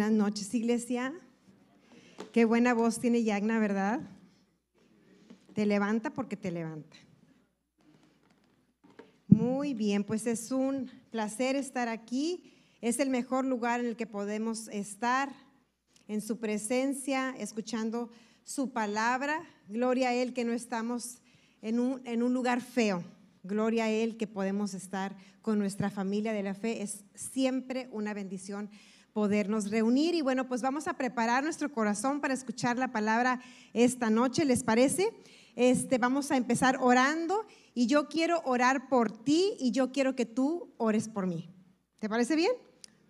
Buenas noches, iglesia. Qué buena voz tiene Yagna, ¿verdad? Te levanta porque te levanta. Muy bien, pues es un placer estar aquí. Es el mejor lugar en el que podemos estar, en su presencia, escuchando su palabra. Gloria a Él que no estamos en un, en un lugar feo. Gloria a Él que podemos estar con nuestra familia de la fe. Es siempre una bendición podernos reunir. Y bueno, pues vamos a preparar nuestro corazón para escuchar la palabra esta noche, ¿les parece? Este, vamos a empezar orando y yo quiero orar por ti y yo quiero que tú ores por mí. ¿Te parece bien?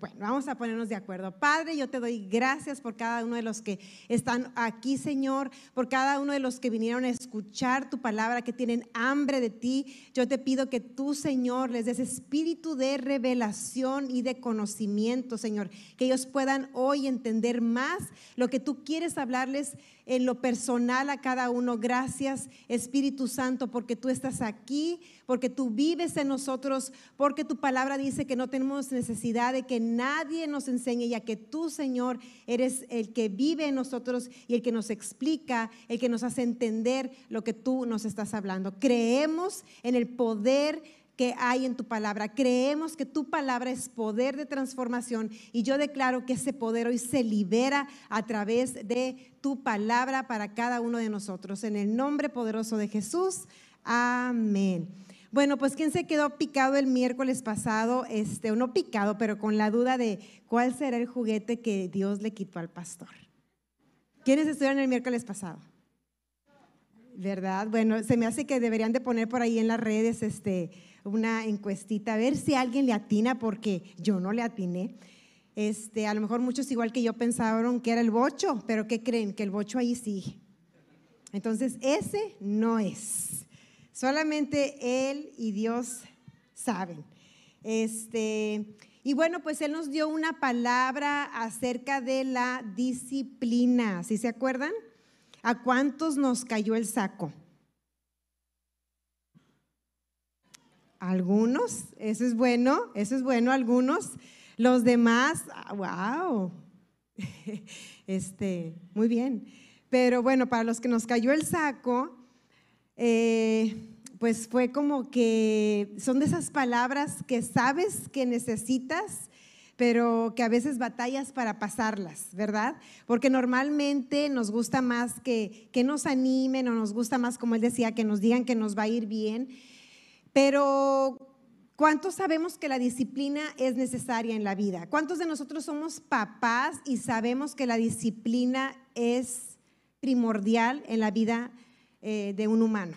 Bueno, vamos a ponernos de acuerdo. Padre, yo te doy gracias por cada uno de los que están aquí, Señor, por cada uno de los que vinieron a escuchar tu palabra, que tienen hambre de ti. Yo te pido que tú, Señor, les des espíritu de revelación y de conocimiento, Señor, que ellos puedan hoy entender más lo que tú quieres hablarles en lo personal a cada uno. Gracias, Espíritu Santo, porque tú estás aquí, porque tú vives en nosotros, porque tu palabra dice que no tenemos necesidad de que nadie nos enseñe, ya que tú, Señor, eres el que vive en nosotros y el que nos explica, el que nos hace entender lo que tú nos estás hablando. Creemos en el poder que hay en tu palabra. Creemos que tu palabra es poder de transformación y yo declaro que ese poder hoy se libera a través de tu palabra para cada uno de nosotros. En el nombre poderoso de Jesús. Amén. Bueno, pues ¿quién se quedó picado el miércoles pasado? Este, o no picado, pero con la duda de cuál será el juguete que Dios le quitó al pastor. ¿Quiénes estuvieron el miércoles pasado? ¿Verdad? Bueno, se me hace que deberían de poner por ahí en las redes este, una encuestita, a ver si alguien le atina, porque yo no le atiné. Este, a lo mejor muchos igual que yo pensaron que era el bocho, pero ¿qué creen? Que el bocho ahí sigue. Entonces, ese no es. Solamente Él y Dios saben. Este, y bueno, pues Él nos dio una palabra acerca de la disciplina. ¿Sí se acuerdan? ¿A cuántos nos cayó el saco? Algunos, eso es bueno, eso es bueno, algunos. Los demás, wow, este, muy bien. Pero bueno, para los que nos cayó el saco, eh, pues fue como que son de esas palabras que sabes que necesitas, pero que a veces batallas para pasarlas, ¿verdad? Porque normalmente nos gusta más que, que nos animen o nos gusta más, como él decía, que nos digan que nos va a ir bien. Pero ¿cuántos sabemos que la disciplina es necesaria en la vida? ¿Cuántos de nosotros somos papás y sabemos que la disciplina es primordial en la vida eh, de un humano?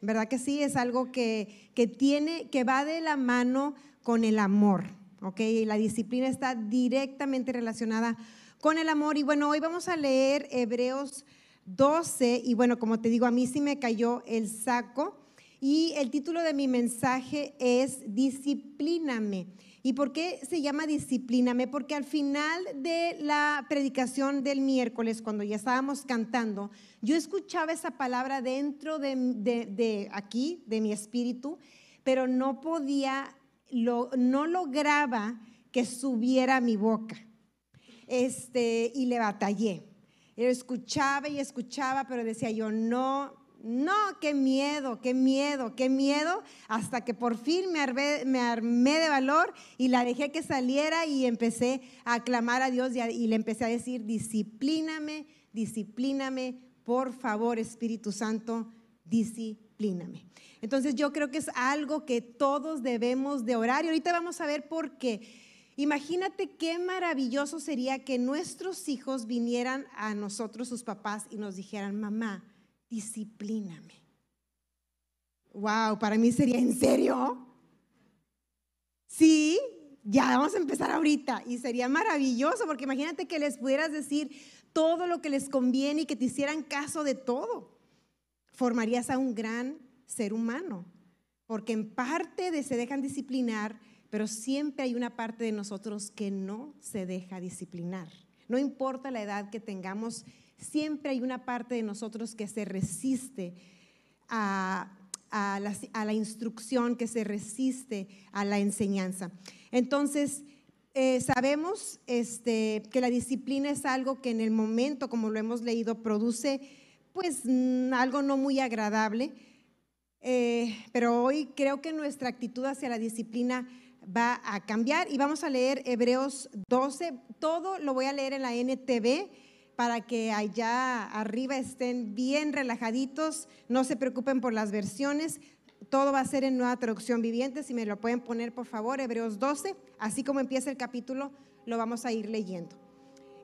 ¿Verdad que sí? Es algo que, que, tiene, que va de la mano con el amor, ¿ok? la disciplina está directamente relacionada con el amor. Y bueno, hoy vamos a leer Hebreos 12 y bueno, como te digo, a mí sí me cayó el saco y el título de mi mensaje es Disciplíname. ¿Y por qué se llama Disciplíname? Porque al final de la predicación del miércoles, cuando ya estábamos cantando, yo escuchaba esa palabra dentro de, aquí, de mi espíritu, pero no podía, no lograba que subiera a mi boca. Este, y le batallé. Yo escuchaba y escuchaba, pero decía yo, no, no, qué miedo, qué miedo, qué miedo, hasta que por fin me armé, de valor y la dejé que saliera y empecé a clamar a Dios y, y le empecé a decir, disciplíname, disciplíname, por favor Espíritu Santo, disciplíname. Entonces yo creo que es algo que todos debemos de orar y ahorita vamos a ver por qué. Imagínate qué maravilloso sería que nuestros hijos vinieran a nosotros, sus papás, y nos dijeran, mamá, disciplíname. Wow, para mí sería en serio. Sí, ya vamos a empezar ahorita y sería maravilloso porque imagínate que les pudieras decir todo lo que les conviene y que te hicieran caso de todo. Formarías a un gran ser humano, porque en parte de se dejan disciplinar, pero siempre hay una parte de nosotros que no se deja disciplinar. No importa la edad que tengamos, siempre hay una parte de nosotros que se resiste a, la, instrucción, que se resiste a la enseñanza. Entonces, eh, sabemos este, que la disciplina es algo que en el momento, como lo hemos leído, produce pues mm, algo no muy agradable, eh, pero hoy creo que nuestra actitud hacia la disciplina va a cambiar y vamos a leer Hebreos 12. Todo lo voy a leer en la NTV para que allá arriba estén bien relajaditos, no se preocupen por las versiones, todo va a ser en nueva traducción viviente, si me lo pueden poner por favor, Hebreos 12, así como empieza el capítulo, lo vamos a ir leyendo.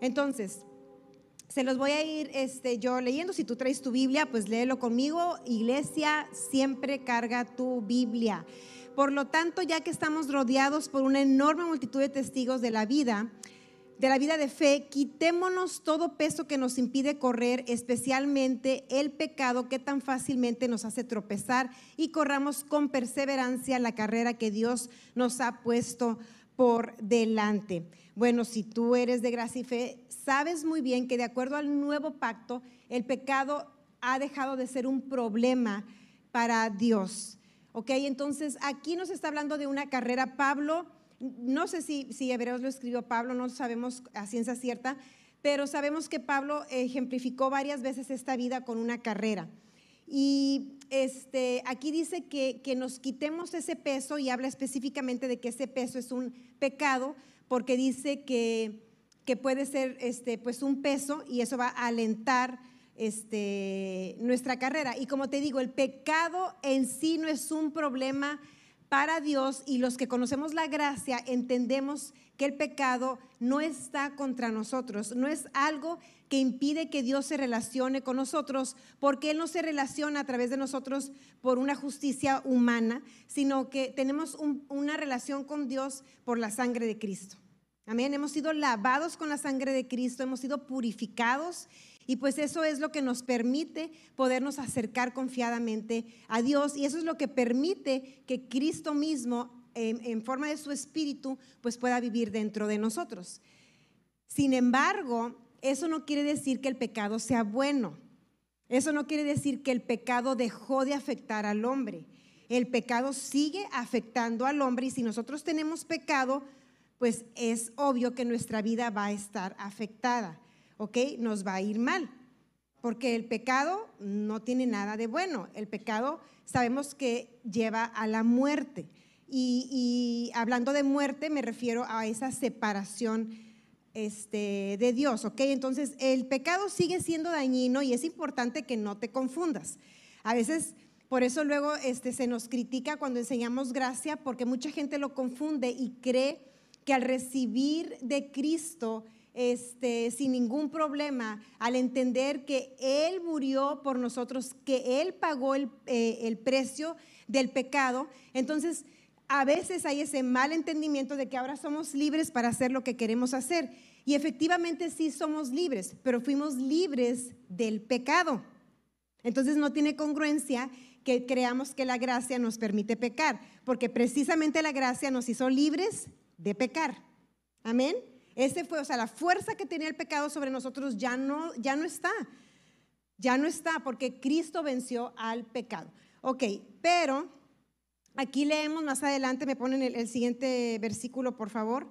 Entonces, se los voy a ir este, yo leyendo, si tú traes tu Biblia, pues léelo conmigo, iglesia, siempre carga tu Biblia. Por lo tanto, ya que estamos rodeados por una enorme multitud de testigos de la vida, de la vida de fe, quitémonos todo peso que nos impide correr, especialmente el pecado que tan fácilmente nos hace tropezar y corramos con perseverancia la carrera que Dios nos ha puesto por delante. Bueno, si tú eres de gracia y fe, sabes muy bien que de acuerdo al nuevo pacto, el pecado ha dejado de ser un problema para Dios. ¿Ok? Entonces, aquí nos está hablando de una carrera. Pablo no sé si, si Hebreos lo escribió Pablo, no sabemos a ciencia cierta, pero sabemos que Pablo ejemplificó varias veces esta vida con una carrera. Y este, aquí dice que, nos quitemos ese peso y habla específicamente de que ese peso es un pecado, porque dice que, puede ser este, pues un peso y eso va a alentar este, nuestra carrera. Y como te digo, el pecado en sí no es un problema para Dios y los que conocemos la gracia entendemos que el pecado no está contra nosotros, no es algo que impide que Dios se relacione con nosotros, porque Él no se relaciona a través de nosotros por una justicia humana, sino que tenemos una relación con Dios por la sangre de Cristo. Amén, hemos sido lavados con la sangre de Cristo, hemos sido purificados y pues eso es lo que nos permite podernos acercar confiadamente a Dios y eso es lo que permite que Cristo mismo, en, forma de su espíritu, pues pueda vivir dentro de nosotros. Sin embargo, eso no quiere decir que el pecado sea bueno. Eso no quiere decir que el pecado dejó de afectar al hombre. El pecado sigue afectando al hombre y si nosotros tenemos pecado, pues es obvio que nuestra vida va a estar afectada. ¿ok? Nos va a ir mal, porque el pecado no tiene nada de bueno. El pecado sabemos que lleva a la muerte. Y, hablando de muerte me refiero a esa separación este, de Dios, ¿ok? Entonces el pecado sigue siendo dañino y es importante que no te confundas. A veces, por eso luego este, se nos critica cuando enseñamos gracia, porque mucha gente lo confunde y cree que al recibir de Cristo este, sin ningún problema al entender que Él murió por nosotros, que Él pagó el, eh, el precio del pecado. Entonces, a veces hay ese mal entendimiento de que ahora somos libres para hacer lo que queremos hacer. Y efectivamente sí somos libres, pero fuimos libres del pecado. Entonces no tiene congruencia que creamos que la gracia nos permite pecar, porque precisamente la gracia nos hizo libres de pecar. Amén. Ese fue, o sea, la fuerza que tenía el pecado sobre nosotros ya no, ya no está. Ya no está porque Cristo venció al pecado. Ok, pero aquí leemos más adelante, me ponen el, el siguiente versículo, por favor.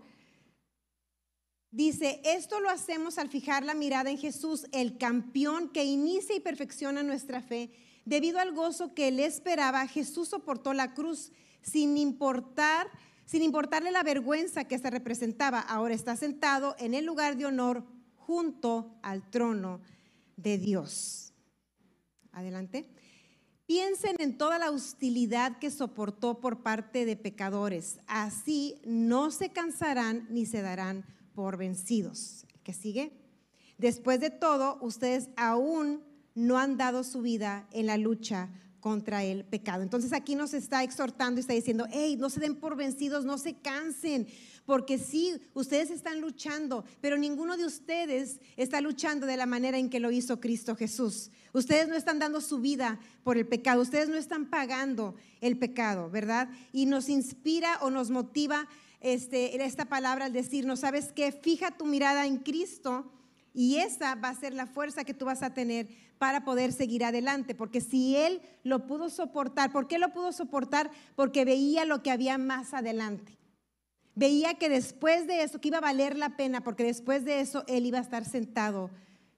Dice, esto lo hacemos al fijar la mirada en Jesús, el campeón que inicia y perfecciona nuestra fe. Debido al gozo que él esperaba, Jesús soportó la cruz sin importar sin importarle la vergüenza que se representaba, ahora está sentado en el lugar de honor junto al trono de Dios. Adelante. Piensen en toda la hostilidad que soportó por parte de pecadores. Así no se cansarán ni se darán por vencidos. ¿Qué sigue? Después de todo, ustedes aún no han dado su vida en la lucha contra el pecado. Entonces aquí nos está exhortando y está diciendo, hey, no se den por vencidos, no se cansen, porque sí, ustedes están luchando, pero ninguno de ustedes está luchando de la manera en que lo hizo Cristo Jesús. Ustedes no están dando su vida por el pecado, ustedes no están pagando el pecado, ¿verdad? Y nos inspira o nos motiva este, esta palabra al decirnos, ¿sabes qué? Fija tu mirada en Cristo y esa va a ser la fuerza que tú vas a tener para poder seguir adelante. Porque si Él lo pudo soportar, ¿por qué lo pudo soportar? Porque veía lo que había más adelante. Veía que después de eso, que iba a valer la pena, porque después de eso él iba a estar sentado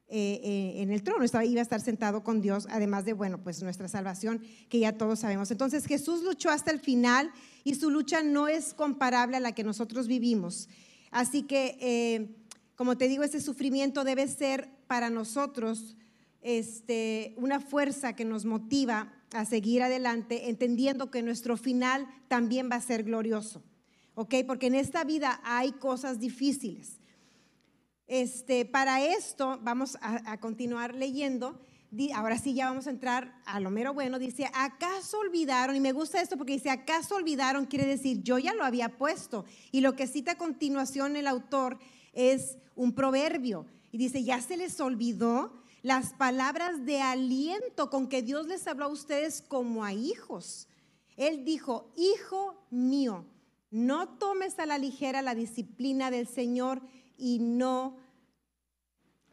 eh, eh, en el trono, iba a estar sentado con Dios, además de, bueno, pues nuestra salvación, que ya todos sabemos. Entonces Jesús luchó hasta el final y su lucha no es comparable a la que nosotros vivimos. Así que, eh, como te digo, ese sufrimiento debe ser para nosotros este, una fuerza que nos motiva a seguir adelante, entendiendo que nuestro final también va a ser glorioso. ¿Ok? Porque en esta vida hay cosas difíciles. Este, para esto, vamos a, continuar leyendo. Ahora sí, ya vamos a entrar a lo mero bueno. Dice, ¿acaso olvidaron? Y me gusta esto porque dice, ¿acaso olvidaron? Quiere decir, yo ya lo había puesto. Y lo que cita a continuación el autor es un proverbio. Y dice, ¿ya se les olvidó? Las palabras de aliento con que Dios les habló a ustedes como a hijos. Él dijo, hijo mío, no tomes a la ligera la disciplina del Señor y no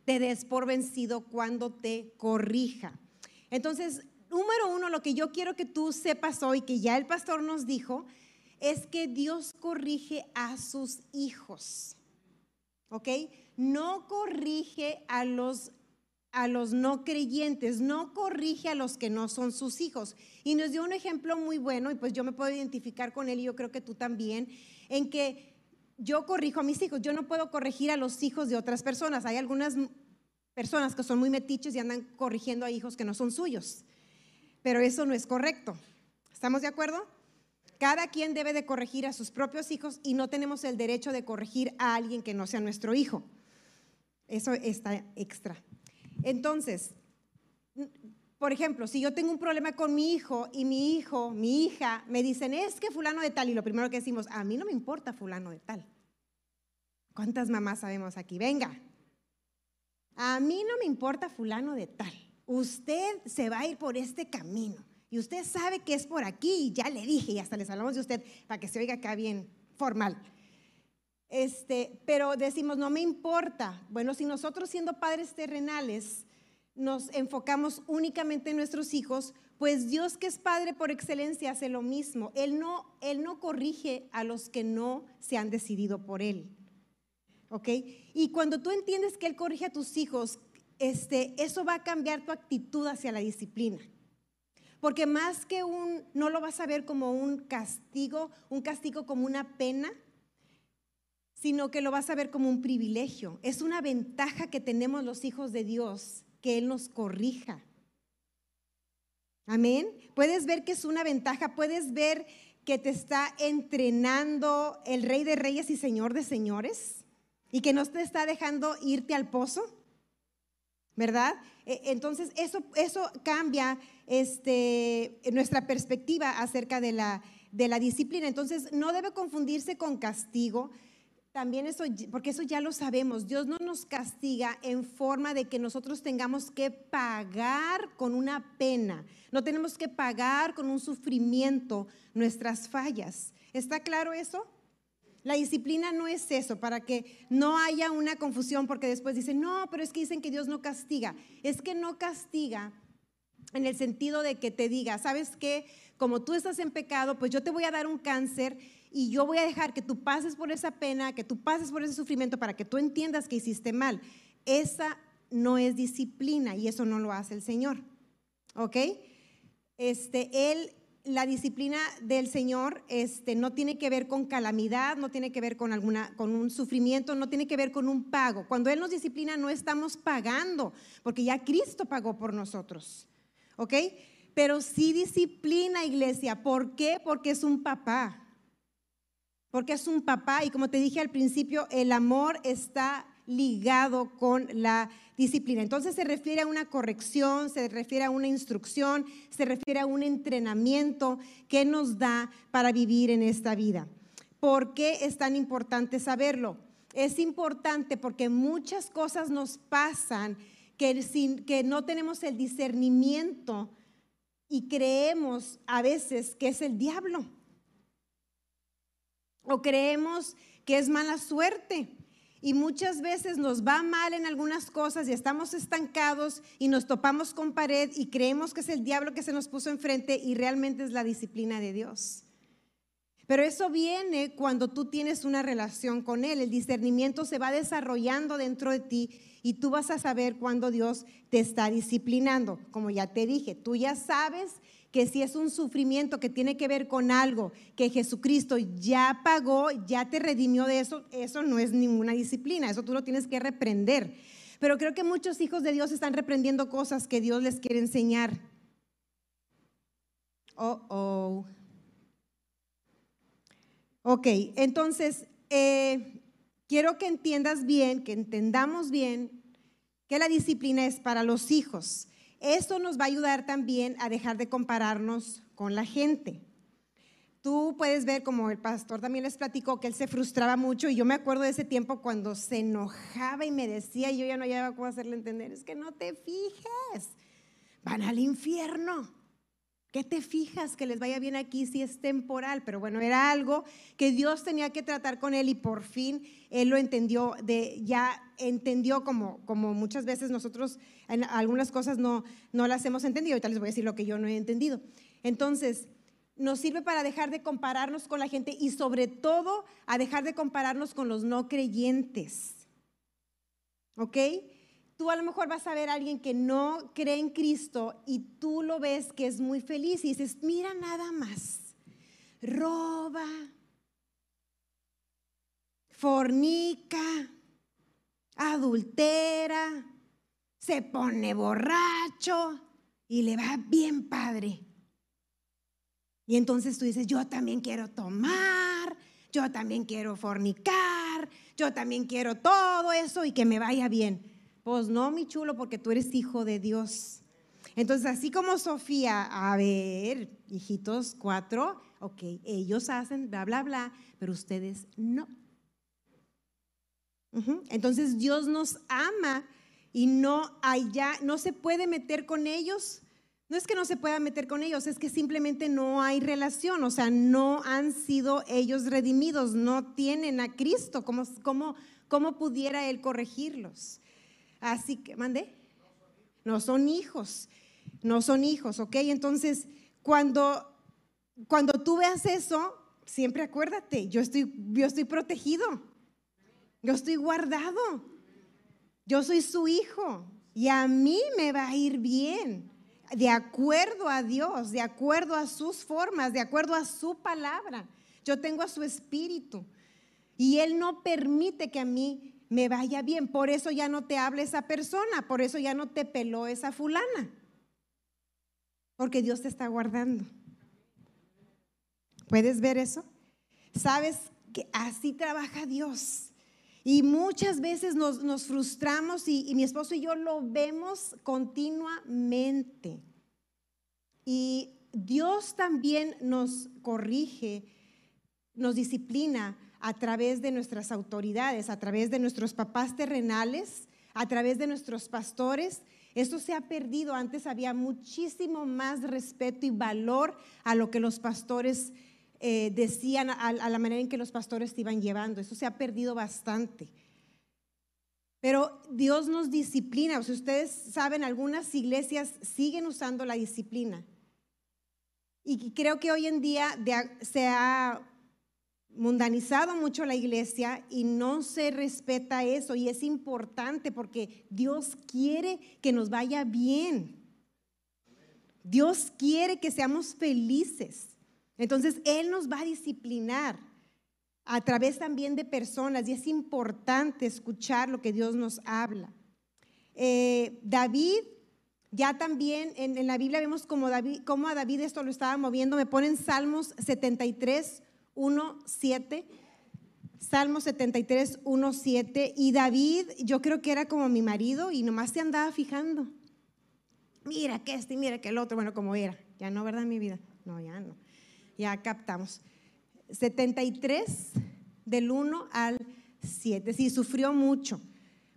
te des por vencido cuando te corrija. Entonces, número uno, lo que yo quiero que tú sepas hoy, que ya el pastor nos dijo, es que Dios corrige a sus hijos. ¿Ok? No corrige a los a los no creyentes, no corrige a los que no son sus hijos. Y nos dio un ejemplo muy bueno, y pues yo me puedo identificar con él y yo creo que tú también, en que yo corrijo a mis hijos, yo no puedo corregir a los hijos de otras personas. Hay algunas personas que son muy metiches y andan corrigiendo a hijos que no son suyos, pero eso no es correcto. ¿Estamos de acuerdo? Cada quien debe de corregir a sus propios hijos y no tenemos el derecho de corregir a alguien que no sea nuestro hijo. Eso está extra. Entonces, por ejemplo, si yo tengo un problema con mi hijo y mi hijo, mi hija, me dicen, es que fulano de tal, y lo primero que decimos, a mí no me importa fulano de tal. ¿Cuántas mamás sabemos aquí? Venga, a mí no me importa fulano de tal. Usted se va a ir por este camino y usted sabe que es por aquí y ya le dije y hasta les hablamos de usted para que se oiga acá bien formal. Este, pero decimos, no me importa. Bueno, si nosotros siendo padres terrenales nos enfocamos únicamente en nuestros hijos, pues Dios que es Padre por excelencia hace lo mismo. Él no, él no corrige a los que no se han decidido por Él. ¿Ok? Y cuando tú entiendes que Él corrige a tus hijos, este, eso va a cambiar tu actitud hacia la disciplina. Porque más que un, no lo vas a ver como un castigo, un castigo como una pena, sino que lo vas a ver como un privilegio. Es una ventaja que tenemos los hijos de Dios, que Él nos corrija. Amén. Puedes ver que es una ventaja, puedes ver que te está entrenando el Rey de Reyes y Señor de Señores y que no te está dejando irte al pozo, ¿verdad? E, entonces eso, eso cambia este, nuestra perspectiva acerca de la, de la disciplina. Entonces no debe confundirse con castigo, también eso, porque eso ya lo sabemos, Dios no nos castiga en forma de que nosotros tengamos que pagar con una pena, no tenemos que pagar con un sufrimiento nuestras fallas. ¿Está claro eso? La disciplina no es eso, para que no haya una confusión, porque después dicen, no, pero es que dicen que Dios no castiga. Es que no castiga en el sentido de que te diga, ¿sabes qué? Como tú estás en pecado, pues yo te voy a dar un cáncer y yo voy a dejar que tú pases por esa pena, que tú pases por ese sufrimiento para que tú entiendas que hiciste mal. Esa no es disciplina y eso no lo hace el Señor. ¿Ok? Este, él, la disciplina del Señor este, no tiene que ver con calamidad, no tiene que ver con, alguna, con un sufrimiento, no tiene que ver con un pago. Cuando Él nos disciplina no estamos pagando, porque ya Cristo pagó por nosotros. ¿Ok? Pero sí disciplina, iglesia. ¿Por qué? Porque es un papá porque es un papá y como te dije al principio, el amor está ligado con la disciplina. Entonces se refiere a una corrección, se refiere a una instrucción, se refiere a un entrenamiento que nos da para vivir en esta vida. ¿Por qué es tan importante saberlo? Es importante porque muchas cosas nos pasan que, sin, que no tenemos el discernimiento y creemos a veces que es el diablo o creemos que es mala suerte. Y muchas veces nos va mal en algunas cosas y estamos estancados y nos topamos con pared y creemos que es el diablo que se nos puso enfrente y realmente es la disciplina de Dios. Pero eso viene cuando tú tienes una relación con Él. El discernimiento se va desarrollando dentro de ti y tú vas a saber cuando Dios te está disciplinando. Como ya te dije, tú ya sabes que si es un sufrimiento que tiene que ver con algo que Jesucristo ya pagó, ya te redimió de eso, eso no es ninguna disciplina, eso tú lo tienes que reprender. Pero creo que muchos hijos de Dios están reprendiendo cosas que Dios les quiere enseñar. Oh, oh. Ok, entonces, eh, quiero que entiendas bien, que entendamos bien que la disciplina es para los hijos. Eso nos va a ayudar también a dejar de compararnos con la gente. Tú puedes ver, como el pastor también les platicó, que él se frustraba mucho y yo me acuerdo de ese tiempo cuando se enojaba y me decía, y yo ya no había cómo hacerle entender, es que no te fijes, van al infierno. ¿Qué te fijas que les vaya bien aquí si es temporal? Pero bueno, era algo que Dios tenía que tratar con él y por fin él lo entendió, ya entendió como, como muchas veces nosotros en algunas cosas no, no las hemos entendido. Ahorita les voy a decir lo que yo no he entendido. Entonces, nos sirve para dejar de compararnos con la gente y sobre todo a dejar de compararnos con los no creyentes. ¿Ok? Tú a lo mejor vas a ver a alguien que no cree en Cristo y tú lo ves que es muy feliz y dices, mira nada más, roba, fornica, adultera, se pone borracho y le va bien padre. Y entonces tú dices, yo también quiero tomar, yo también quiero fornicar, yo también quiero todo eso y que me vaya bien. Pues no, mi chulo, porque tú eres hijo de Dios. Entonces, así como Sofía, a ver, hijitos, cuatro, ok, ellos hacen bla, bla, bla, pero ustedes no. Entonces Dios nos ama y no allá, no se puede meter con ellos. No es que no se pueda meter con ellos, es que simplemente no hay relación, o sea, no han sido ellos redimidos, no tienen a Cristo, ¿cómo, cómo, cómo pudiera Él corregirlos? Así que, mande. No son hijos, no son hijos, ¿ok? Entonces, cuando, cuando tú veas eso, siempre acuérdate, yo estoy, yo estoy protegido, yo estoy guardado, yo soy su hijo y a mí me va a ir bien, de acuerdo a Dios, de acuerdo a sus formas, de acuerdo a su palabra. Yo tengo a su espíritu y Él no permite que a mí me vaya bien. Por eso ya no te habla esa persona, por eso ya no te peló esa fulana. Porque Dios te está guardando. ¿Puedes ver eso? Sabes que así trabaja Dios. Y muchas veces nos, frustramos y, mi esposo y yo lo vemos continuamente. Y Dios también nos corrige, nos disciplina a través de nuestras autoridades, a través de nuestros papás terrenales, a través de nuestros pastores. Esto se ha perdido. Antes había muchísimo más respeto y valor a lo que los pastores eh, decían, a, la manera en que los pastores te iban llevando. Eso se ha perdido bastante. Pero Dios nos disciplina. O ustedes saben, algunas iglesias siguen usando la disciplina. Y creo que hoy en día se ha mundanizado mucho la iglesia y no se respeta eso y es importante porque Dios quiere que nos vaya bien. Dios quiere que seamos felices. Entonces Él nos va a disciplinar a través también de personas y es importante escuchar lo que Dios nos habla. Eh, David, ya también en, la Biblia vemos como, David, a David esto lo estaba moviendo, me ponen Salmos 73, 1.7. Salmo 73, 1.7. Y David, yo creo que era como mi marido y nomás se andaba fijando. Mira que este, mira que el otro, bueno, como era. Ya no, ¿verdad, mi vida? No, ya no. Ya captamos. 73 del 1 al 7. Sí, sufrió mucho.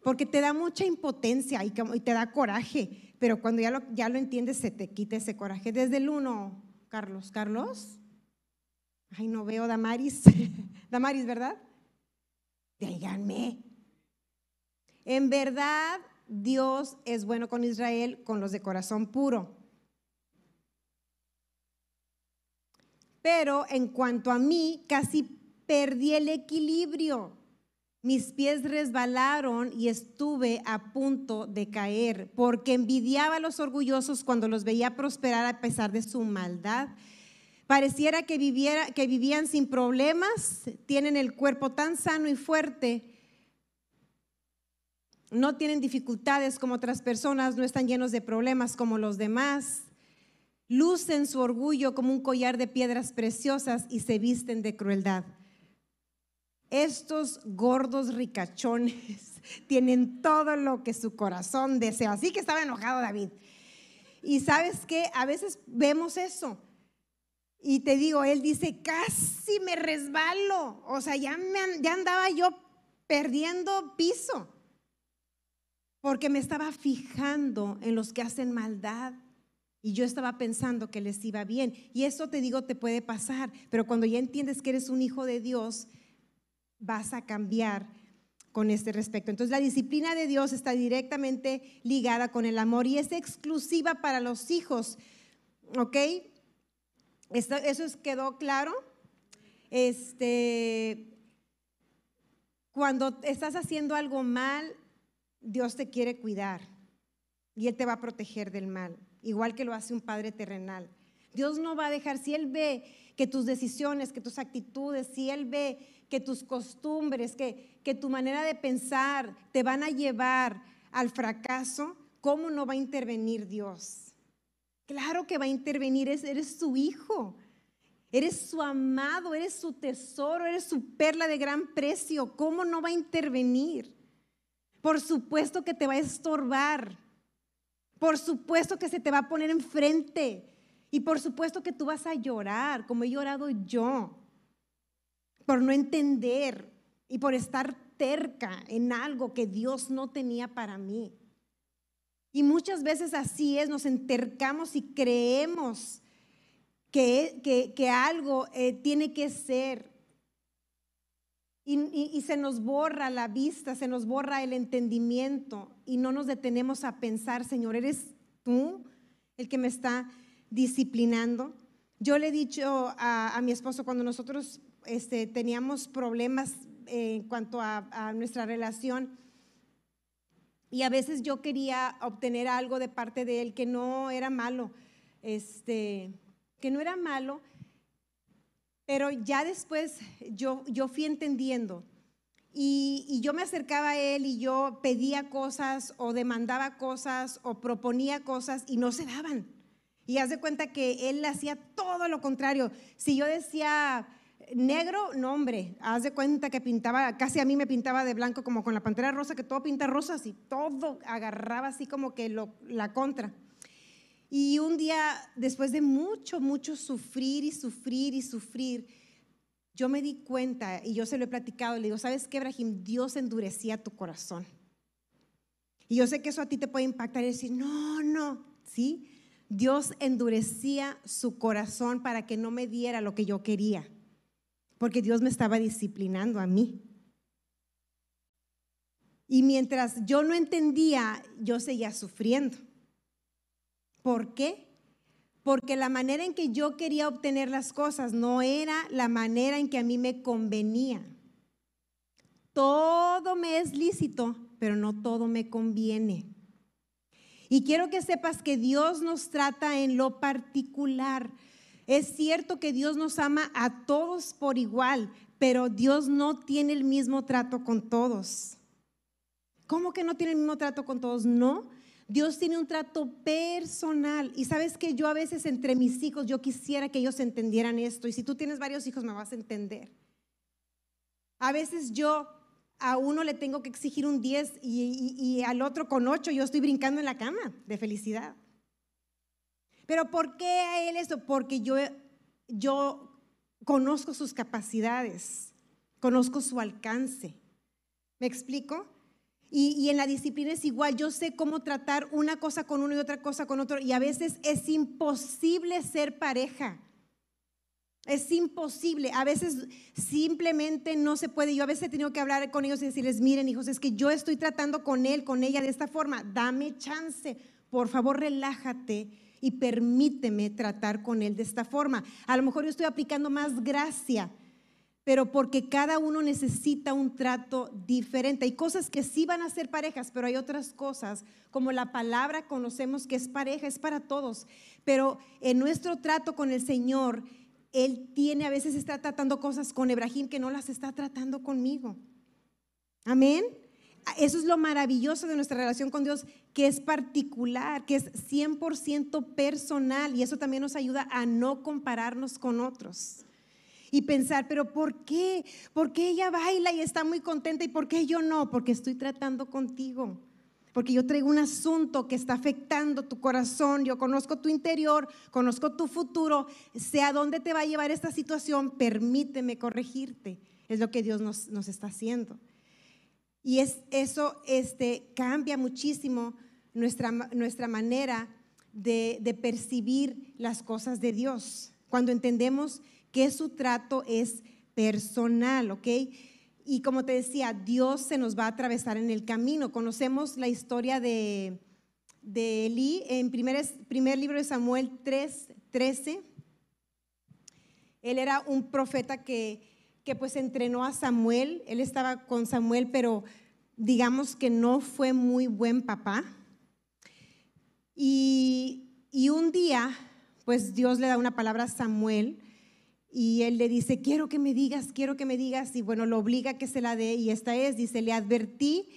Porque te da mucha impotencia y, te da coraje. Pero cuando ya lo, ya lo entiendes, se te quita ese coraje. Desde el 1, Carlos. Carlos. Ay, no veo Damaris. Damaris, ¿verdad? Díganme. En verdad, Dios es bueno con Israel, con los de corazón puro. pero en cuanto a mí, casi perdí el equilibrio. Mis pies resbalaron y estuve a punto de caer, porque envidiaba a los orgullosos cuando los veía prosperar a pesar de su maldad. Pareciera que, que vivían sin problemas, tienen el cuerpo tan sano y fuerte, no tienen dificultades como otras personas, no están llenos de problemas como los demás. Lucen su orgullo como un collar de piedras preciosas y se visten de crueldad. Estos gordos ricachones tienen todo lo que su corazón desea. Así que estaba enojado David. Y sabes que a veces vemos eso. Y te digo, él dice, casi me resbalo. O sea, ya, me, ya andaba yo perdiendo piso. Porque me estaba fijando en los que hacen maldad. Y yo estaba pensando que les iba bien. Y eso te digo, te puede pasar. Pero cuando ya entiendes que eres un hijo de Dios, vas a cambiar con este respecto. Entonces la disciplina de Dios está directamente ligada con el amor y es exclusiva para los hijos. ¿Ok? ¿Eso quedó claro? Este, cuando estás haciendo algo mal, Dios te quiere cuidar y Él te va a proteger del mal, igual que lo hace un Padre terrenal. Dios no va a dejar, si Él ve que tus decisiones, que tus actitudes, si Él ve que tus costumbres, que, que tu manera de pensar te van a llevar al fracaso, ¿cómo no va a intervenir Dios? Claro que va a intervenir, eres su hijo. Eres su amado, eres su tesoro, eres su perla de gran precio. ¿Cómo no va a intervenir? Por supuesto que te va a estorbar. Por supuesto que se te va a poner enfrente. Y por supuesto que tú vas a llorar, como he llorado yo, por no entender y por estar terca en algo que Dios no tenía para mí. Y muchas veces así es, nos entercamos y creemos que, que, algo eh, tiene que ser. Y, y, se nos borra la vista, se nos borra el entendimiento y no nos detenemos a pensar, Señor, ¿eres tú el que me está disciplinando? Yo le he dicho a, mi esposo cuando nosotros este, teníamos problemas en cuanto a, a nuestra relación, y a veces yo quería obtener algo de parte de él que no era malo, este, que no era malo, pero ya después yo, yo fui entendiendo. Y, y, yo me acercaba a él y yo pedía cosas o demandaba cosas o proponía cosas y no se daban. Y haz de cuenta que él hacía todo lo contrario. Si yo decía, Negro, no hombre, haz de cuenta que pintaba, casi a mí me pintaba de blanco como con la pantera rosa, que todo pinta rosas y todo agarraba así como que lo, la contra. Y un día, después de mucho, mucho sufrir y sufrir y sufrir, yo me di cuenta y yo se lo he platicado, le digo, ¿sabes qué, Ibrahim? Dios endurecía tu corazón. Y yo sé que eso a ti te puede impactar y decir, no, no, ¿sí? Dios endurecía su corazón para que no me diera lo que yo quería porque Dios me estaba disciplinando a mí. Y mientras yo no entendía, yo seguía sufriendo. ¿Por qué? Porque la manera en que yo quería obtener las cosas no era la manera en que a mí me convenía. Todo me es lícito, pero no todo me conviene. Y quiero que sepas que Dios nos trata en lo particular. Es cierto que Dios nos ama a todos por igual, pero Dios no tiene el mismo trato con todos. ¿Cómo que no tiene el mismo trato con todos? No. Dios tiene un trato personal. Y sabes que yo a veces entre mis hijos, yo quisiera que ellos entendieran esto. Y si tú tienes varios hijos, me vas a entender. A veces yo a uno le tengo que exigir un 10 y, y al otro con 8 yo estoy brincando en la cama de felicidad. Pero ¿por qué a él eso? Porque yo, yo conozco sus capacidades, conozco su alcance. ¿Me explico? Y, y, en la disciplina es igual, yo sé cómo tratar una cosa con uno y otra cosa con otro. Y a veces es imposible ser pareja. Es imposible. A veces simplemente no se puede. Yo a veces he tenido que hablar con ellos y decirles, miren hijos, es que yo estoy tratando con él, con ella de esta forma. Dame chance por favor relájate y permíteme tratar con él de esta forma. A lo mejor yo estoy aplicando más gracia, pero porque cada uno necesita un trato diferente. Hay cosas que sí van a ser parejas, pero hay otras cosas, como la palabra conocemos que es pareja, es para todos. Pero en nuestro trato con el Señor, Él tiene, a veces está tratando cosas con Ebrahim que no las está tratando conmigo. Amén. Eso es lo maravilloso de nuestra relación con Dios, que es particular, que es 100% personal y eso también nos ayuda a no compararnos con otros. Y pensar, pero ¿por qué? ¿Por qué ella baila y está muy contenta y por qué yo no? Porque estoy tratando contigo. Porque yo traigo un asunto que está afectando tu corazón, yo conozco tu interior, conozco tu futuro, sé a dónde te va a llevar esta situación, permíteme corregirte. Es lo que Dios nos, nos está haciendo. Y es, eso este, cambia muchísimo nuestra, nuestra manera de, de percibir las cosas de Dios. Cuando entendemos que su trato es personal, ¿ok? Y como te decía, Dios se nos va a atravesar en el camino. Conocemos la historia de, de Elí en primer, primer libro de Samuel 3, 13. Él era un profeta que que pues entrenó a Samuel. Él estaba con Samuel, pero digamos que no fue muy buen papá. Y, y un día, pues Dios le da una palabra a Samuel y él le dice, quiero que me digas, quiero que me digas. Y bueno, lo obliga a que se la dé y esta es, dice, le advertí.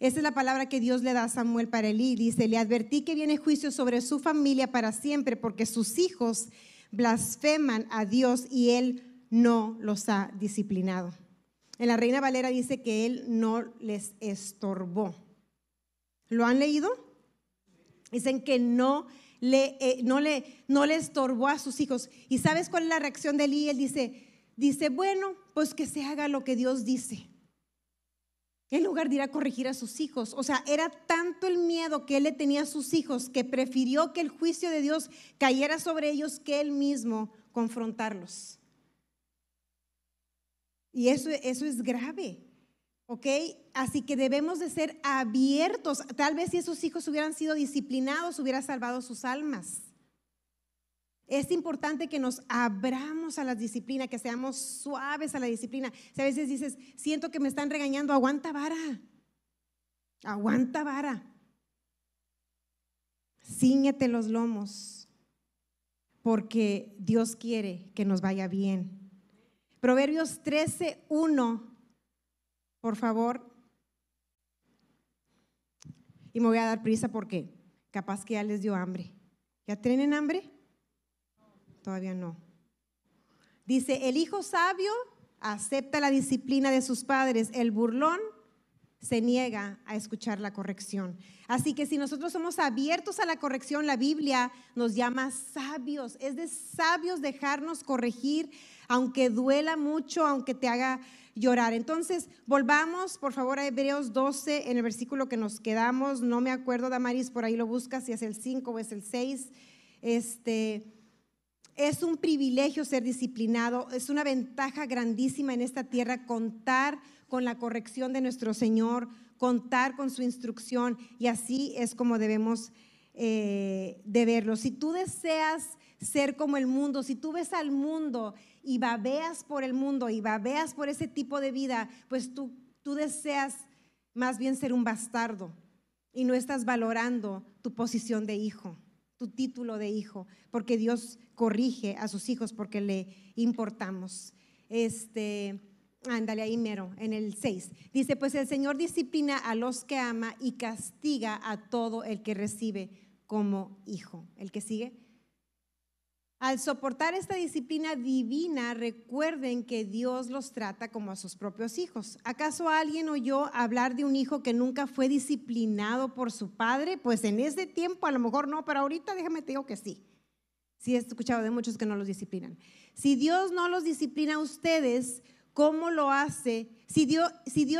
Esa es la palabra que Dios le da a Samuel para Elí. Dice, le advertí que viene juicio sobre su familia para siempre porque sus hijos blasfeman a Dios y él no los ha disciplinado. En la Reina Valera dice que él no les estorbó. ¿Lo han leído? Dicen que no le, eh, no le, no estorbó a sus hijos. ¿Y sabes cuál es la reacción de Eli? Él dice, dice, bueno, pues que se haga lo que Dios dice. En lugar de ir a corregir a sus hijos. O sea, era tanto el miedo que él le tenía a sus hijos que prefirió que el juicio de Dios cayera sobre ellos que él mismo confrontarlos. Y eso, eso es grave. ¿Ok? Así que debemos de ser abiertos. Tal vez si esos hijos hubieran sido disciplinados, hubiera salvado sus almas. Es importante que nos abramos a la disciplina, que seamos suaves a la disciplina. Si a veces dices, siento que me están regañando, aguanta vara. Aguanta vara. Cíñete los lomos, porque Dios quiere que nos vaya bien. Proverbios 13, 1, por favor. Y me voy a dar prisa porque capaz que ya les dio hambre. ¿Ya tienen hambre? Todavía no. Dice, el hijo sabio acepta la disciplina de sus padres, el burlón se niega a escuchar la corrección. Así que si nosotros somos abiertos a la corrección, la Biblia nos llama sabios. Es de sabios dejarnos corregir, aunque duela mucho, aunque te haga llorar. Entonces, volvamos por favor a Hebreos 12, en el versículo que nos quedamos. No me acuerdo, Damaris, por ahí lo buscas, si es el 5 o es el 6. Este, es un privilegio ser disciplinado, es una ventaja grandísima en esta tierra contar con la corrección de nuestro Señor, contar con su instrucción y así es como debemos eh, de verlo. Si tú deseas ser como el mundo, si tú ves al mundo y babeas por el mundo y babeas por ese tipo de vida, pues tú, tú deseas más bien ser un bastardo y no estás valorando tu posición de hijo, tu título de hijo, porque Dios corrige a sus hijos porque le importamos. Este, Ándale ahí mero, en el 6. Dice, pues el Señor disciplina a los que ama y castiga a todo el que recibe como hijo. ¿El que sigue? Al soportar esta disciplina divina, recuerden que Dios los trata como a sus propios hijos. ¿Acaso alguien oyó hablar de un hijo que nunca fue disciplinado por su padre? Pues en ese tiempo a lo mejor no, pero ahorita déjame te digo que sí. Sí, he escuchado de muchos que no los disciplinan. Si Dios no los disciplina a ustedes, ¿Cómo lo hace? Si Dios,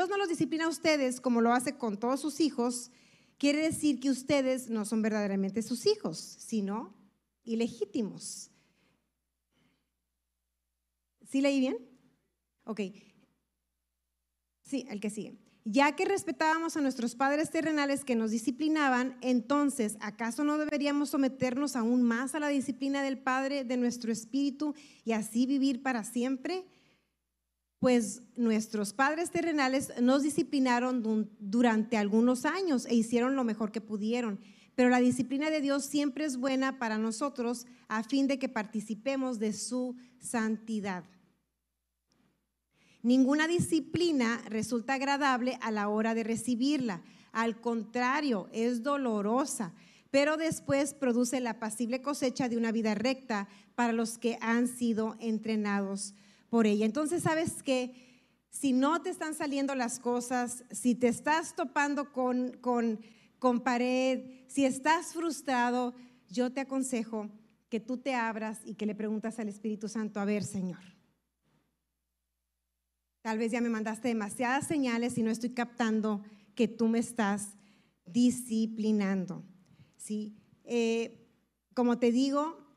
no los disciplina a ustedes como lo hace con todos sus hijos, quiere decir que ustedes no son verdaderamente sus hijos, sino ilegítimos. ¿Sí leí bien? Ok. Sí, el que sigue. Ya que respetábamos a nuestros padres terrenales que nos disciplinaban, entonces, ¿acaso no deberíamos someternos aún más a la disciplina del Padre de nuestro espíritu y así vivir para siempre? Pues nuestros padres terrenales nos disciplinaron durante algunos años e hicieron lo mejor que pudieron. Pero la disciplina de Dios siempre es buena para nosotros a fin de que participemos de su santidad. Ninguna disciplina resulta agradable a la hora de recibirla. Al contrario, es dolorosa, pero después produce la pasible cosecha de una vida recta para los que han sido entrenados por ella. Entonces, ¿sabes que Si no te están saliendo las cosas, si te estás topando con, con, con pared, si estás frustrado, yo te aconsejo que tú te abras y que le preguntas al Espíritu Santo, a ver, Señor, tal vez ya me mandaste demasiadas señales y no estoy captando que tú me estás disciplinando. ¿sí? Eh, como te digo,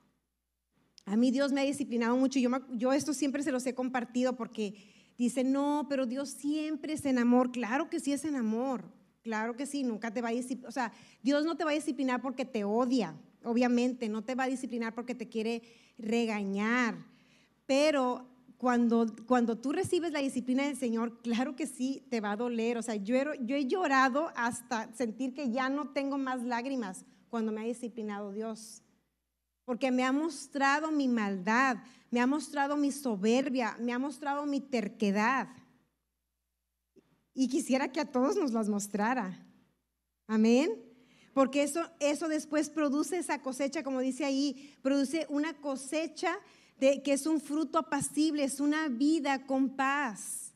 a mí Dios me ha disciplinado mucho. Yo, yo esto siempre se los he compartido porque dicen, no, pero Dios siempre es en amor. Claro que sí es en amor. Claro que sí, nunca te va a disciplinar. O sea, Dios no te va a disciplinar porque te odia, obviamente. No te va a disciplinar porque te quiere regañar. Pero cuando, cuando tú recibes la disciplina del Señor, claro que sí, te va a doler. O sea, yo yo he llorado hasta sentir que ya no tengo más lágrimas cuando me ha disciplinado Dios porque me ha mostrado mi maldad, me ha mostrado mi soberbia, me ha mostrado mi terquedad. Y quisiera que a todos nos las mostrara. Amén. Porque eso, eso después produce esa cosecha, como dice ahí, produce una cosecha de, que es un fruto apacible, es una vida con paz,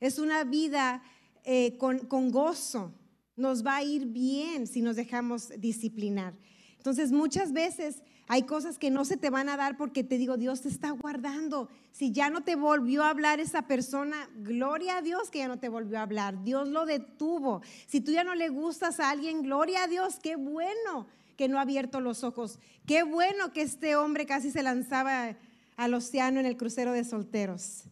es una vida eh, con, con gozo. Nos va a ir bien si nos dejamos disciplinar. Entonces muchas veces hay cosas que no se te van a dar porque te digo, Dios te está guardando. Si ya no te volvió a hablar esa persona, gloria a Dios que ya no te volvió a hablar. Dios lo detuvo. Si tú ya no le gustas a alguien, gloria a Dios, qué bueno que no ha abierto los ojos. Qué bueno que este hombre casi se lanzaba al océano en el crucero de solteros.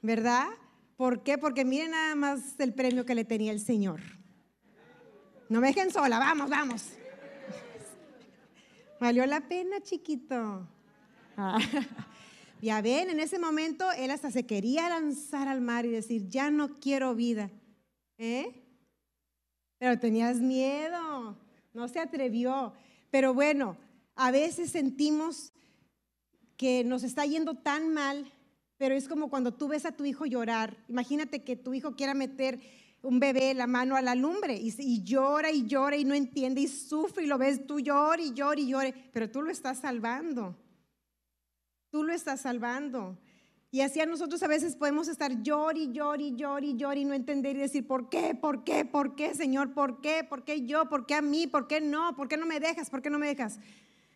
¿Verdad? ¿Por qué? Porque miren nada más el premio que le tenía el Señor. No me dejen sola, vamos, vamos. Valió la pena, chiquito. Ah. Ya ven, en ese momento él hasta se quería lanzar al mar y decir, ya no quiero vida. ¿Eh? Pero tenías miedo, no se atrevió. Pero bueno, a veces sentimos que nos está yendo tan mal, pero es como cuando tú ves a tu hijo llorar. Imagínate que tu hijo quiera meter un bebé la mano a la lumbre y, llora y llora y no entiende y sufre y lo ves, tú llora y llora y llora, pero tú lo estás salvando. Tú lo estás salvando. Y así a nosotros a veces podemos estar llor y llor y llor y llor y no entender y decir, ¿por qué? ¿Por qué? ¿Por qué, Señor? ¿Por qué? ¿Por qué yo? ¿Por qué a mí? ¿Por qué no? ¿Por qué no me dejas? ¿Por qué no me dejas?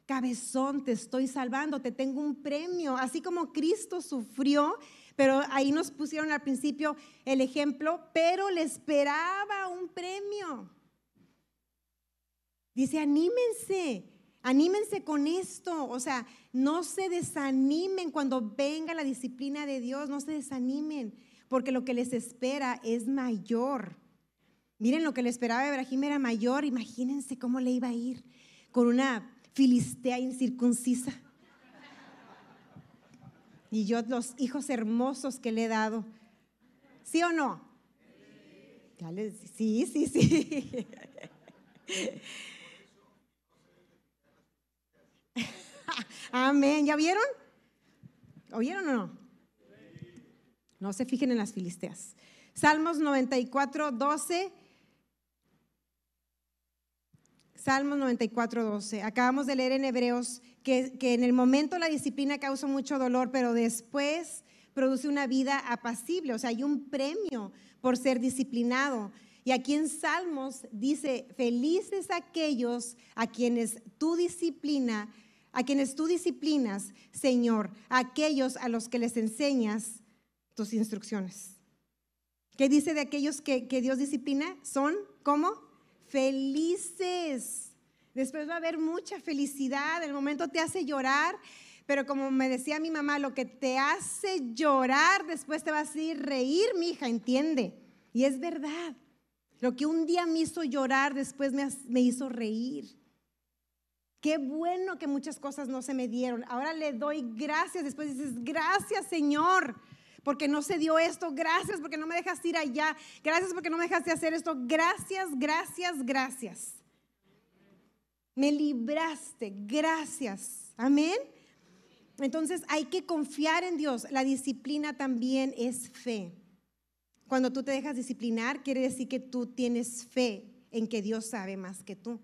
Cabezón, te estoy salvando, te tengo un premio. Así como Cristo sufrió pero ahí nos pusieron al principio el ejemplo, pero le esperaba un premio. Dice, anímense, anímense con esto. O sea, no se desanimen cuando venga la disciplina de Dios, no se desanimen, porque lo que les espera es mayor. Miren, lo que le esperaba a Ibrahim era mayor, imagínense cómo le iba a ir con una filistea incircuncisa y yo los hijos hermosos que le he dado. ¿Sí o no? sí, sí, sí. Amén. ¿Ya vieron? ¿Oyeron o no? No se fijen en las filisteas. Salmos 94, 12 Salmos 94, 12. Acabamos de leer en Hebreos que, en el momento la disciplina causa mucho dolor, pero después produce una vida apacible, o sea, hay un premio por ser disciplinado. Y aquí en Salmos dice, felices aquellos a quienes tu disciplina, a quienes tú disciplinas, Señor, aquellos a los que les enseñas tus instrucciones. ¿Qué dice de aquellos que, que Dios disciplina? Son como felices. Después va a haber mucha felicidad. El momento te hace llorar, pero como me decía mi mamá, lo que te hace llorar, después te va a hacer reír, mi hija, entiende. Y es verdad. Lo que un día me hizo llorar, después me, me hizo reír. Qué bueno que muchas cosas no se me dieron. Ahora le doy gracias. Después dices, gracias Señor, porque no se dio esto. Gracias porque no me dejaste ir allá. Gracias porque no me dejaste hacer esto. Gracias, gracias, gracias. Me libraste. Gracias. Amén. Entonces hay que confiar en Dios. La disciplina también es fe. Cuando tú te dejas disciplinar, quiere decir que tú tienes fe en que Dios sabe más que tú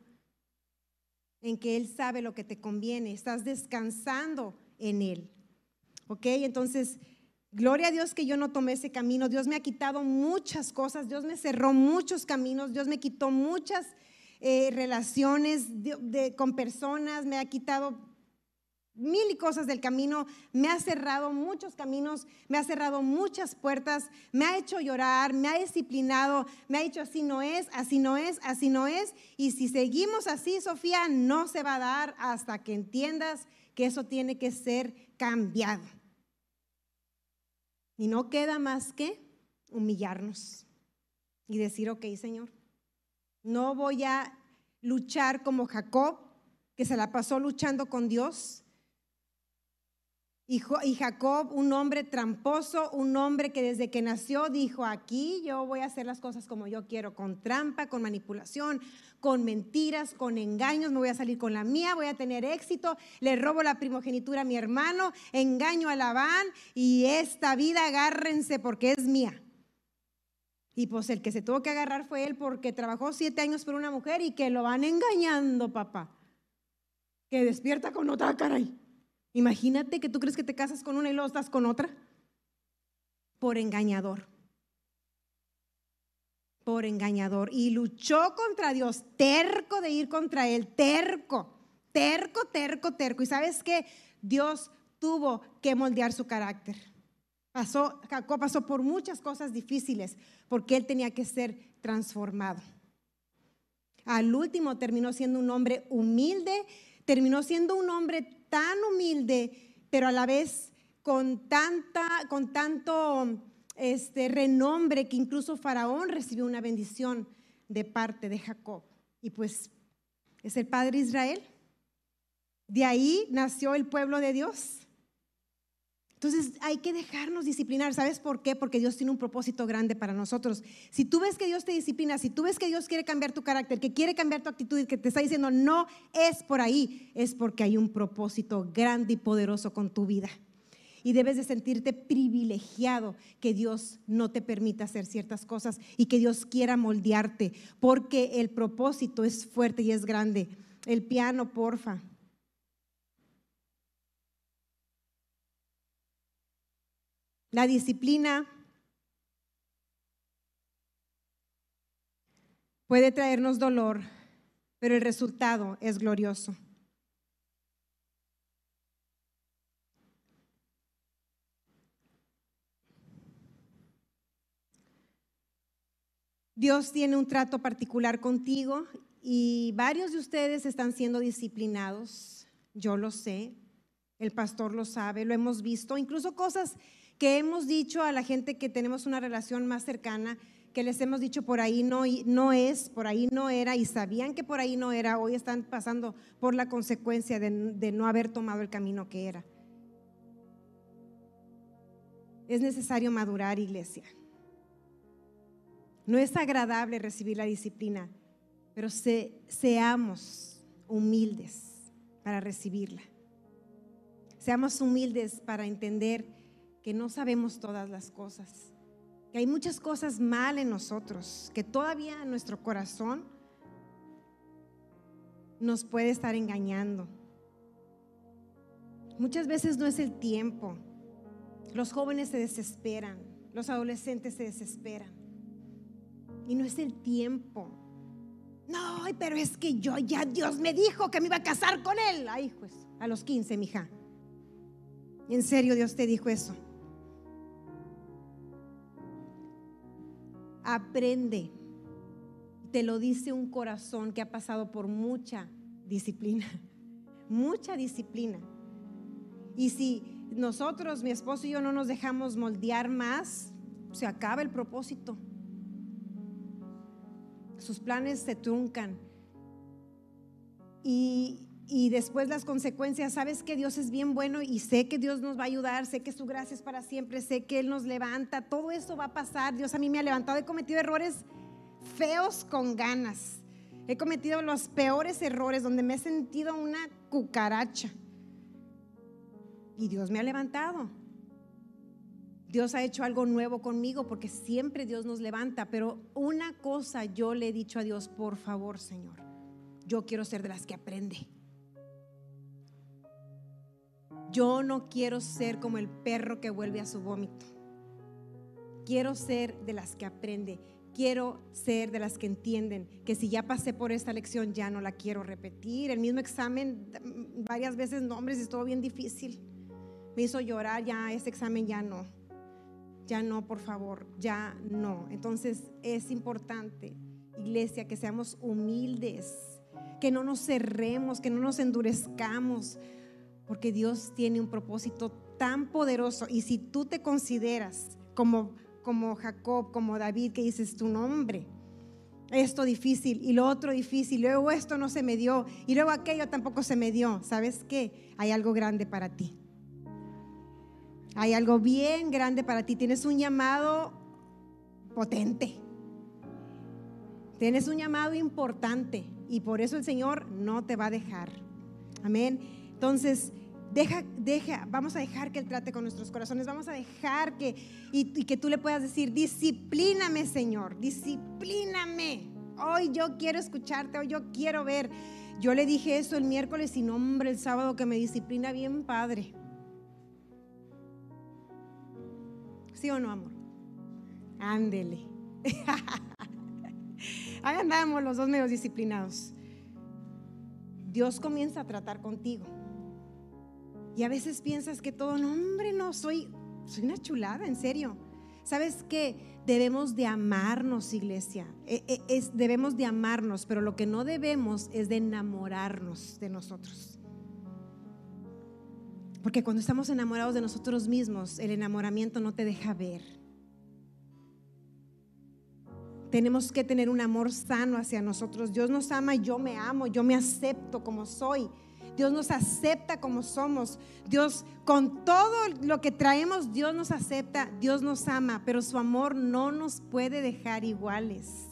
en que Él sabe lo que te conviene, estás descansando en Él. ¿Ok? Entonces, gloria a Dios que yo no tomé ese camino. Dios me ha quitado muchas cosas, Dios me cerró muchos caminos, Dios me quitó muchas eh, relaciones con personas, me ha quitado mil cosas del camino, me ha cerrado muchos caminos, me ha cerrado muchas puertas, me ha hecho llorar, me ha disciplinado, me ha dicho así no es, así no es, así no es. Y si seguimos así, Sofía, no se va a dar hasta que entiendas que eso tiene que ser cambiado. Y no queda más que humillarnos y decir, ok, Señor, no voy a luchar como Jacob, que se la pasó luchando con Dios y Jacob, un hombre tramposo, un hombre que desde que nació dijo, aquí yo voy a hacer las cosas como yo quiero, con trampa, con manipulación, con mentiras, con engaños, me voy a salir con la mía, voy a tener éxito, le robo la primogenitura a mi hermano, engaño a Labán y esta vida agárrense porque es mía. Y pues el que se tuvo que agarrar fue él porque trabajó siete años por una mujer y que lo van engañando, papá. Que despierta con otra cara ahí. Imagínate que tú crees que te casas con una y luego estás con otra. Por engañador. Por engañador. Y luchó contra Dios, terco de ir contra él, terco, terco, terco, terco. Y sabes que Dios tuvo que moldear su carácter. Pasó, Jacob pasó por muchas cosas difíciles porque él tenía que ser transformado. Al último terminó siendo un hombre humilde, terminó siendo un hombre tan humilde, pero a la vez con, tanta, con tanto este, renombre que incluso Faraón recibió una bendición de parte de Jacob. Y pues es el padre Israel. De ahí nació el pueblo de Dios. Entonces hay que dejarnos disciplinar. ¿Sabes por qué? Porque Dios tiene un propósito grande para nosotros. Si tú ves que Dios te disciplina, si tú ves que Dios quiere cambiar tu carácter, que quiere cambiar tu actitud que te está diciendo no es por ahí, es porque hay un propósito grande y poderoso con tu vida. Y debes de sentirte privilegiado que Dios no te permita hacer ciertas cosas y que Dios quiera moldearte, porque el propósito es fuerte y es grande. El piano, porfa. La disciplina puede traernos dolor, pero el resultado es glorioso. Dios tiene un trato particular contigo y varios de ustedes están siendo disciplinados. Yo lo sé, el pastor lo sabe, lo hemos visto, incluso cosas que hemos dicho a la gente que tenemos una relación más cercana, que les hemos dicho por ahí no, no es, por ahí no era, y sabían que por ahí no era, hoy están pasando por la consecuencia de, no haber tomado el camino que era. Es necesario madurar, iglesia. No es agradable recibir la disciplina, pero seamos humildes para recibirla. Seamos humildes para entender que no sabemos todas las cosas, que hay muchas cosas mal en nosotros, que todavía nuestro corazón nos puede estar engañando. Muchas veces no es el tiempo. Los jóvenes se desesperan, los adolescentes se desesperan. Y no es el tiempo. No, pero es que yo ya Dios me dijo que me iba a casar con él. Ay, pues, a los 15, mija. En serio, Dios te dijo eso. Aprende. Te lo dice un corazón que ha pasado por mucha disciplina, mucha disciplina. Y si nosotros, mi esposo y yo, no nos dejamos moldear más, se acaba el propósito. sus planes se truncan. Y, y después las consecuencias, sabes que Dios es bien bueno y sé que Dios nos va a ayudar, sé que su gracia es para siempre, sé que Él nos levanta, todo eso va a pasar. Dios a mí me ha levantado, he cometido errores feos con ganas, he cometido los peores errores donde me he sentido una cucaracha y Dios me ha levantado. Dios ha hecho algo nuevo conmigo porque siempre Dios nos levanta, pero una cosa yo le he dicho a Dios, por favor Señor, yo quiero ser de las que aprende. Yo no quiero ser como el perro que vuelve a su vómito. Quiero ser de las que aprende. Quiero ser de las que entienden que si ya pasé por esta lección ya no la quiero repetir. El mismo examen varias veces nombres estuvo bien difícil. Me hizo llorar, ya ese examen ya no. Ya no, por favor, ya no. Entonces es importante, iglesia, que seamos humildes, que no nos cerremos, que no nos endurezcamos porque Dios tiene un propósito tan poderoso. Y si tú te consideras como, como Jacob, como David, que dices tu nombre, esto difícil y lo otro difícil, luego esto no se me dio y luego aquello tampoco se me dio, ¿sabes qué? Hay algo grande para ti. Hay algo bien grande para ti. Tienes un llamado potente. Tienes un llamado importante y por eso el Señor no te va a dejar. Amén. Entonces, deja, deja, vamos a dejar que Él trate con nuestros corazones, vamos a dejar que, y, que tú le puedas decir, disciplíname Señor, disciplíname. Hoy yo quiero escucharte, hoy yo quiero ver. Yo le dije eso el miércoles y nombre el sábado que me disciplina bien padre. ¿Sí o no, amor? Ándele. Ahí andamos los dos medios disciplinados. Dios comienza a tratar contigo. Y a veces piensas que todo, no, hombre, no, soy, soy una chulada, en serio. ¿Sabes qué? Debemos de amarnos, iglesia. E, e, debemos de amarnos, pero lo que no debemos es de enamorarnos de nosotros. Porque cuando estamos enamorados de nosotros mismos, el enamoramiento no te deja ver. Tenemos que tener un amor sano hacia nosotros. Dios nos ama yo me amo, yo me acepto como soy. Dios nos acepta como somos. Dios, con todo lo que traemos, Dios nos acepta, Dios nos ama, pero su amor no nos puede dejar iguales.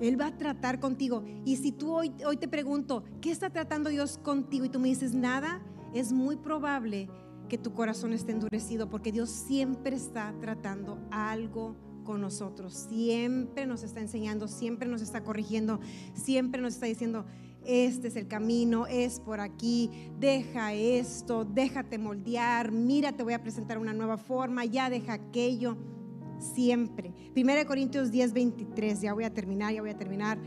Él va a tratar contigo. Y si tú hoy, hoy te pregunto, ¿qué está tratando Dios contigo? Y tú me dices, nada, es muy probable que tu corazón esté endurecido porque Dios siempre está tratando algo con nosotros, siempre nos está enseñando, siempre nos está corrigiendo, siempre nos está diciendo, este es el camino, es por aquí, deja esto, déjate moldear, mira, te voy a presentar una nueva forma, ya deja aquello, siempre. Primera de Corintios 10, 23, ya voy a terminar, ya voy a terminar.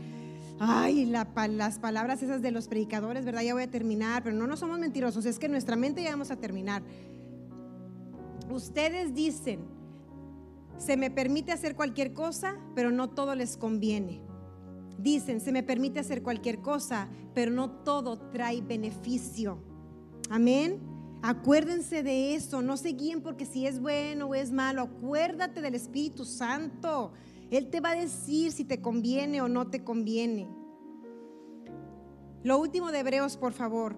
Ay, las palabras esas de los predicadores, ¿verdad? Ya voy a terminar, pero no, no somos mentirosos, es que nuestra mente ya vamos a terminar. Ustedes dicen, se me permite hacer cualquier cosa, pero no todo les conviene. Dicen, se me permite hacer cualquier cosa, pero no todo trae beneficio. Amén. Acuérdense de eso, no se guíen porque si es bueno o es malo, acuérdate del Espíritu Santo. Él te va a decir si te conviene o no te conviene. Lo último de Hebreos, por favor.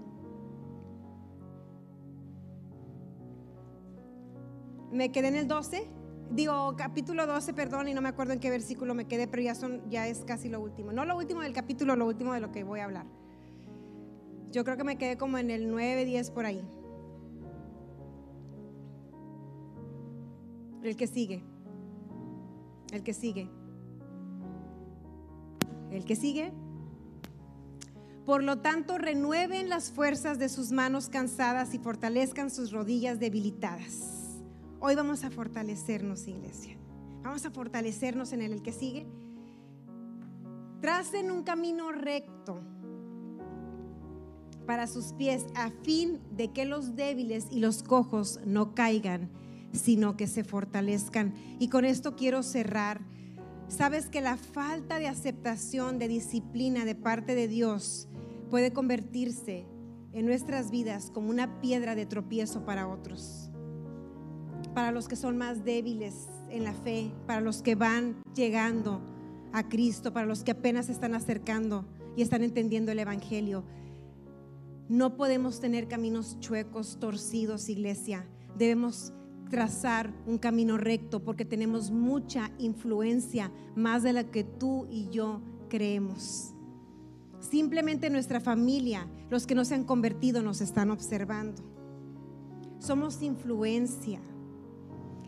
Me quedé en el 12 digo capítulo 12, perdón, y no me acuerdo en qué versículo me quedé, pero ya, son, ya es casi lo último. No lo último del capítulo, lo último de lo que voy a hablar. Yo creo que me quedé como en el 9, 10 por ahí. El que sigue. El que sigue. El que sigue. Por lo tanto, renueven las fuerzas de sus manos cansadas y fortalezcan sus rodillas debilitadas. Hoy vamos a fortalecernos, iglesia. Vamos a fortalecernos en el que sigue. Tracen un camino recto para sus pies a fin de que los débiles y los cojos no caigan, sino que se fortalezcan. Y con esto quiero cerrar. Sabes que la falta de aceptación, de disciplina de parte de Dios puede convertirse en nuestras vidas como una piedra de tropiezo para otros para los que son más débiles en la fe, para los que van llegando. a Cristo, para los que apenas se están acercando y están entendiendo el Evangelio. No podemos tener caminos chuecos, torcidos, iglesia. Debemos trazar un camino recto porque tenemos mucha influencia, más de la que tú y yo creemos. Simplemente nuestra familia, los que no se han convertido, nos están observando. Somos influencia.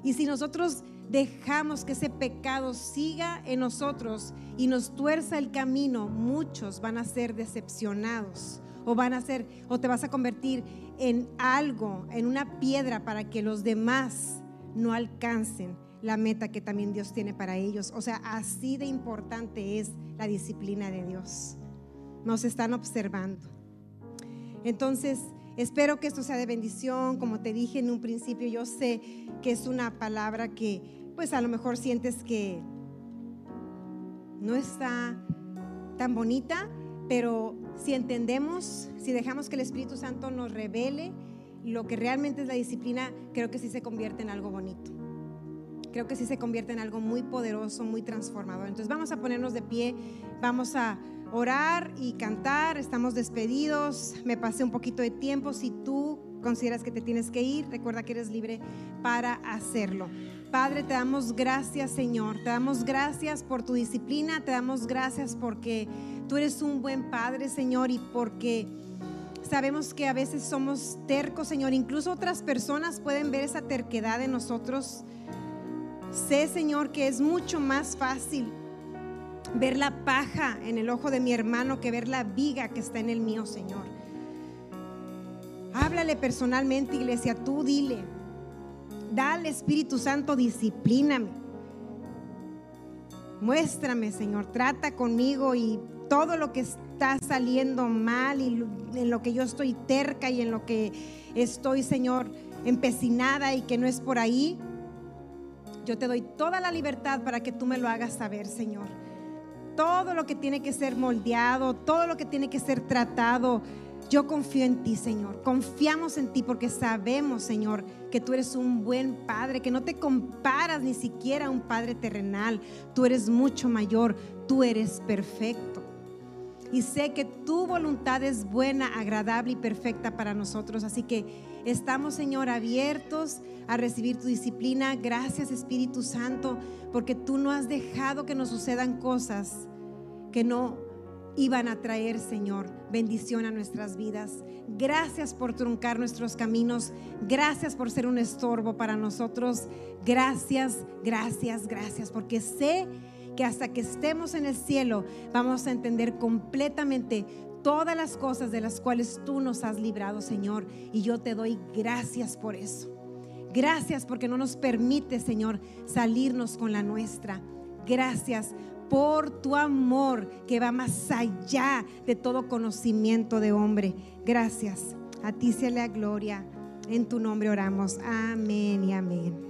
Y si nosotros dejamos que ese pecado siga en nosotros y nos tuerza el camino, muchos van a ser decepcionados o van a ser o te vas a convertir en algo, en una piedra para que los demás no alcancen la meta que también Dios tiene para ellos. O sea, así de importante es la disciplina de Dios. Nos están observando. Entonces, espero que esto sea de bendición. Como te dije en un principio, yo sé que es una palabra que pues a lo mejor sientes que no está tan bonita, pero si entendemos, si dejamos que el Espíritu Santo nos revele lo que realmente es la disciplina, creo que sí se convierte en algo bonito. Creo que sí se convierte en algo muy poderoso, muy transformador. Entonces vamos a ponernos de pie, vamos a orar y cantar, estamos despedidos, me pasé un poquito de tiempo, si tú consideras que te tienes que ir, recuerda que eres libre para hacerlo. Padre, te damos gracias, Señor. Te damos gracias por tu disciplina. Te damos gracias porque tú eres un buen Padre, Señor, y porque sabemos que a veces somos tercos, Señor. Incluso otras personas pueden ver esa terquedad en nosotros. Sé, Señor, que es mucho más fácil ver la paja en el ojo de mi hermano que ver la viga que está en el mío, Señor. Háblale personalmente, iglesia, tú dile. Dale, Espíritu Santo, disciplíname. Muéstrame, Señor, trata conmigo y todo lo que está saliendo mal y en lo que yo estoy terca y en lo que estoy, Señor, empecinada y que no es por ahí, yo te doy toda la libertad para que tú me lo hagas saber, Señor. Todo lo que tiene que ser moldeado, todo lo que tiene que ser tratado, yo confío en ti, Señor. Confiamos en ti porque sabemos, Señor, que tú eres un buen Padre, que no te comparas ni siquiera a un Padre terrenal. Tú eres mucho mayor, tú eres perfecto. Y sé que tu voluntad es buena, agradable y perfecta para nosotros. Así que estamos, Señor, abiertos a recibir tu disciplina. Gracias, Espíritu Santo, porque tú no has dejado que nos sucedan cosas que no iban a traer, Señor, bendición a nuestras vidas. Gracias por truncar nuestros caminos. Gracias por ser un estorbo para nosotros. Gracias, gracias, gracias, porque sé que hasta que estemos en el cielo vamos a entender completamente todas las cosas de las cuales tú nos has librado, Señor. Y yo te doy gracias por eso. Gracias porque no nos permite, Señor, salirnos con la nuestra. Gracias por tu amor que va más allá de todo conocimiento de hombre. Gracias. A ti sea la gloria. En tu nombre oramos. Amén y amén.